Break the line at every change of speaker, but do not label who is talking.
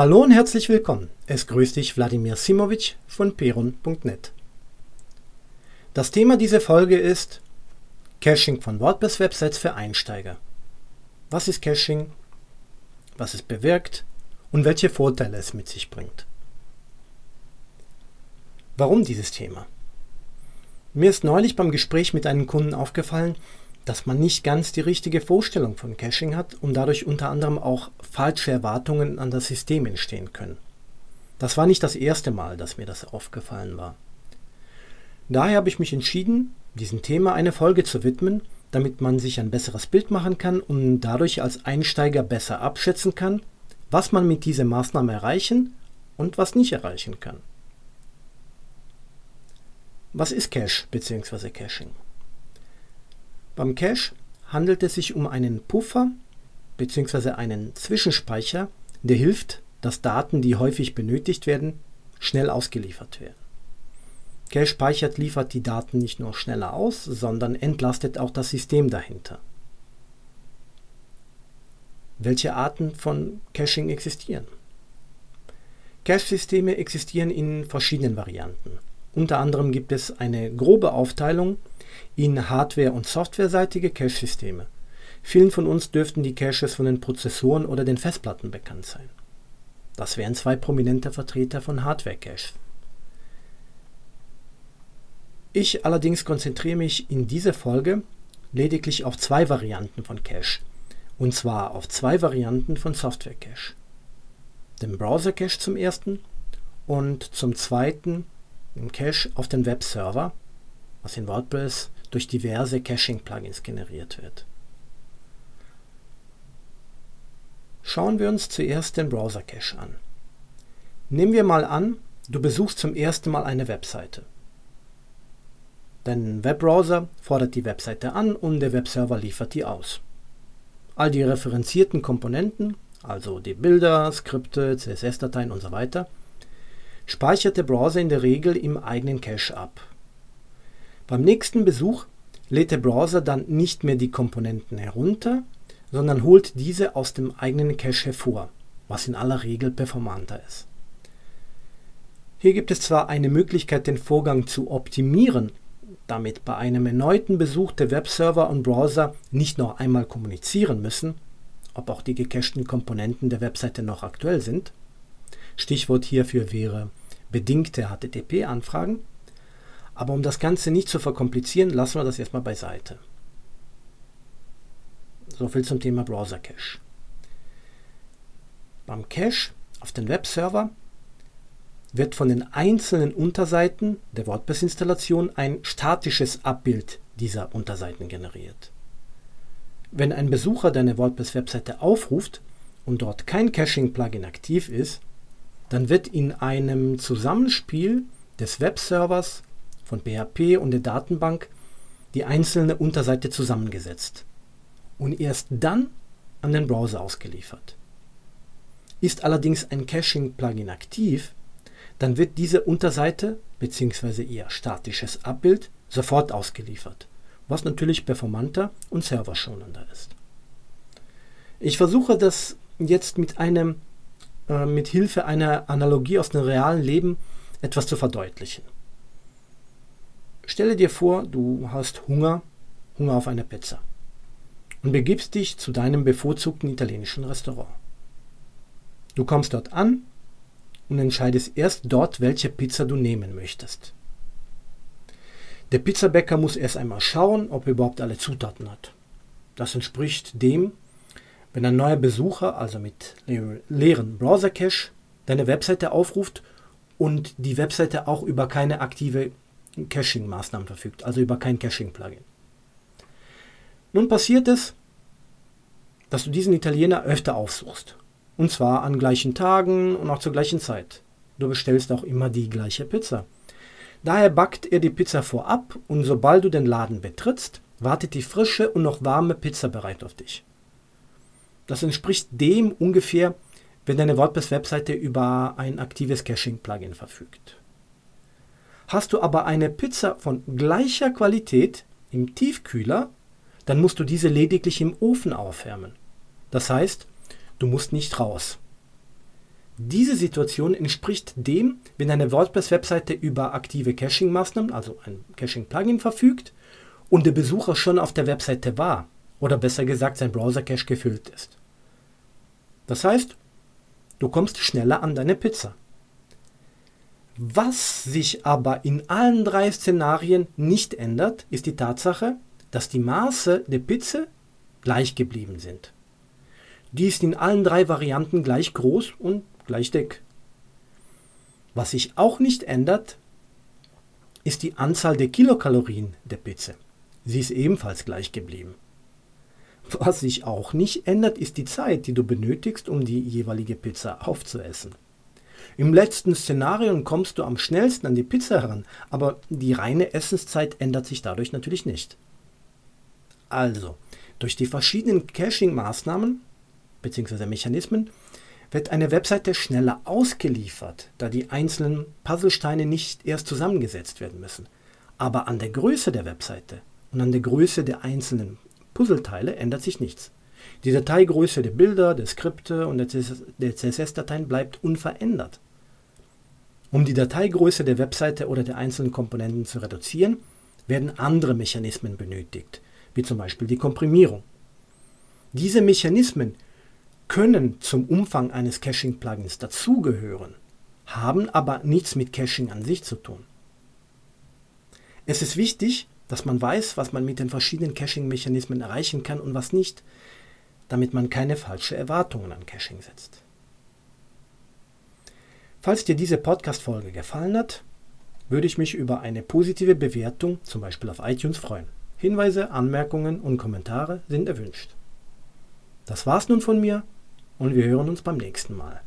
Hallo und herzlich willkommen. Es grüßt dich Wladimir Simovic von peron.net. Das Thema dieser Folge ist Caching von WordPress-Websites für Einsteiger. Was ist Caching? Was es bewirkt? Und welche Vorteile es mit sich bringt? Warum dieses Thema? Mir ist neulich beim Gespräch mit einem Kunden aufgefallen, dass man nicht ganz die richtige Vorstellung von Caching hat und dadurch unter anderem auch falsche Erwartungen an das System entstehen können. Das war nicht das erste Mal, dass mir das aufgefallen war. Daher habe ich mich entschieden, diesem Thema eine Folge zu widmen, damit man sich ein besseres Bild machen kann und dadurch als Einsteiger besser abschätzen kann, was man mit dieser Maßnahme erreichen und was nicht erreichen kann. Was ist Cache bzw. Caching? Beim Cache handelt es sich um einen Puffer bzw. einen Zwischenspeicher, der hilft, dass Daten, die häufig benötigt werden, schnell ausgeliefert werden. Cache speichert liefert die Daten nicht nur schneller aus, sondern entlastet auch das System dahinter. Welche Arten von Caching existieren? Cache-Systeme existieren in verschiedenen Varianten. Unter anderem gibt es eine grobe Aufteilung in hardware- und softwareseitige Cache-Systeme. Vielen von uns dürften die Caches von den Prozessoren oder den Festplatten bekannt sein. Das wären zwei prominente Vertreter von Hardware-Caches. Ich allerdings konzentriere mich in dieser Folge lediglich auf zwei Varianten von Cache, und zwar auf zwei Varianten von Software-Cache. Den Browser-Cache zum ersten und zum zweiten den Cache auf den Webserver, was in WordPress durch diverse Caching-Plugins generiert wird. Schauen wir uns zuerst den Browser-Cache an. Nehmen wir mal an, du besuchst zum ersten Mal eine Webseite. Dein Webbrowser fordert die Webseite an und der Webserver liefert die aus. All die referenzierten Komponenten, also die Bilder, Skripte, CSS-Dateien und so weiter, speichert der Browser in der Regel im eigenen Cache ab. Beim nächsten Besuch lädt der Browser dann nicht mehr die Komponenten herunter, sondern holt diese aus dem eigenen Cache hervor, was in aller Regel performanter ist. Hier gibt es zwar eine Möglichkeit, den Vorgang zu optimieren, damit bei einem erneuten Besuch der Webserver und Browser nicht noch einmal kommunizieren müssen, ob auch die gecachten Komponenten der Webseite noch aktuell sind. Stichwort hierfür wäre bedingte HTTP-Anfragen. Aber um das Ganze nicht zu verkomplizieren, lassen wir das erstmal beiseite. Soviel zum Thema Browser Cache. Beim Cache auf den Webserver wird von den einzelnen Unterseiten der WordPress-Installation ein statisches Abbild dieser Unterseiten generiert. Wenn ein Besucher deine WordPress-Webseite aufruft und dort kein Caching-Plugin aktiv ist, dann wird in einem Zusammenspiel des Webservers von PHP und der Datenbank die einzelne Unterseite zusammengesetzt und erst dann an den Browser ausgeliefert. Ist allerdings ein Caching-Plugin aktiv, dann wird diese Unterseite bzw. ihr statisches Abbild sofort ausgeliefert, was natürlich performanter und serverschonender ist. Ich versuche das jetzt mit einem äh, mit Hilfe einer Analogie aus dem realen Leben etwas zu verdeutlichen. Stelle dir vor, du hast Hunger, Hunger auf eine Pizza und begibst dich zu deinem bevorzugten italienischen Restaurant. Du kommst dort an und entscheidest erst dort, welche Pizza du nehmen möchtest. Der Pizzabäcker muss erst einmal schauen, ob er überhaupt alle Zutaten hat. Das entspricht dem, wenn ein neuer Besucher, also mit leeren Browser-Cache, deine Webseite aufruft und die Webseite auch über keine aktive Caching-Maßnahmen verfügt, also über kein Caching-Plugin. Nun passiert es, dass du diesen Italiener öfter aufsuchst. Und zwar an gleichen Tagen und auch zur gleichen Zeit. Du bestellst auch immer die gleiche Pizza. Daher backt er die Pizza vorab und sobald du den Laden betrittst, wartet die frische und noch warme Pizza bereit auf dich. Das entspricht dem ungefähr, wenn deine WordPress-Webseite über ein aktives Caching-Plugin verfügt. Hast du aber eine Pizza von gleicher Qualität im Tiefkühler, dann musst du diese lediglich im Ofen aufwärmen. Das heißt, du musst nicht raus. Diese Situation entspricht dem, wenn eine WordPress-Webseite über aktive Caching-Maßnahmen, also ein Caching-Plugin verfügt und der Besucher schon auf der Webseite war oder besser gesagt sein Browser-Cache gefüllt ist. Das heißt, du kommst schneller an deine Pizza. Was sich aber in allen drei Szenarien nicht ändert, ist die Tatsache, dass die Maße der Pizza gleich geblieben sind. Die ist in allen drei Varianten gleich groß und gleich dick. Was sich auch nicht ändert, ist die Anzahl der Kilokalorien der Pizza. Sie ist ebenfalls gleich geblieben. Was sich auch nicht ändert, ist die Zeit, die du benötigst, um die jeweilige Pizza aufzuessen. Im letzten Szenario kommst du am schnellsten an die Pizza heran, aber die reine Essenszeit ändert sich dadurch natürlich nicht. Also, durch die verschiedenen Caching-Maßnahmen bzw. Mechanismen wird eine Webseite schneller ausgeliefert, da die einzelnen Puzzlesteine nicht erst zusammengesetzt werden müssen. Aber an der Größe der Webseite und an der Größe der einzelnen Puzzleteile ändert sich nichts. Die Dateigröße der Bilder, der Skripte und der CSS-Dateien bleibt unverändert. Um die Dateigröße der Webseite oder der einzelnen Komponenten zu reduzieren, werden andere Mechanismen benötigt, wie zum Beispiel die Komprimierung. Diese Mechanismen können zum Umfang eines Caching-Plugins dazugehören, haben aber nichts mit Caching an sich zu tun. Es ist wichtig, dass man weiß, was man mit den verschiedenen Caching-Mechanismen erreichen kann und was nicht, damit man keine falschen Erwartungen an Caching setzt. Falls dir diese Podcast-Folge gefallen hat, würde ich mich über eine positive Bewertung, zum Beispiel auf iTunes, freuen. Hinweise, Anmerkungen und Kommentare sind erwünscht. Das war's nun von mir und wir hören uns beim nächsten Mal.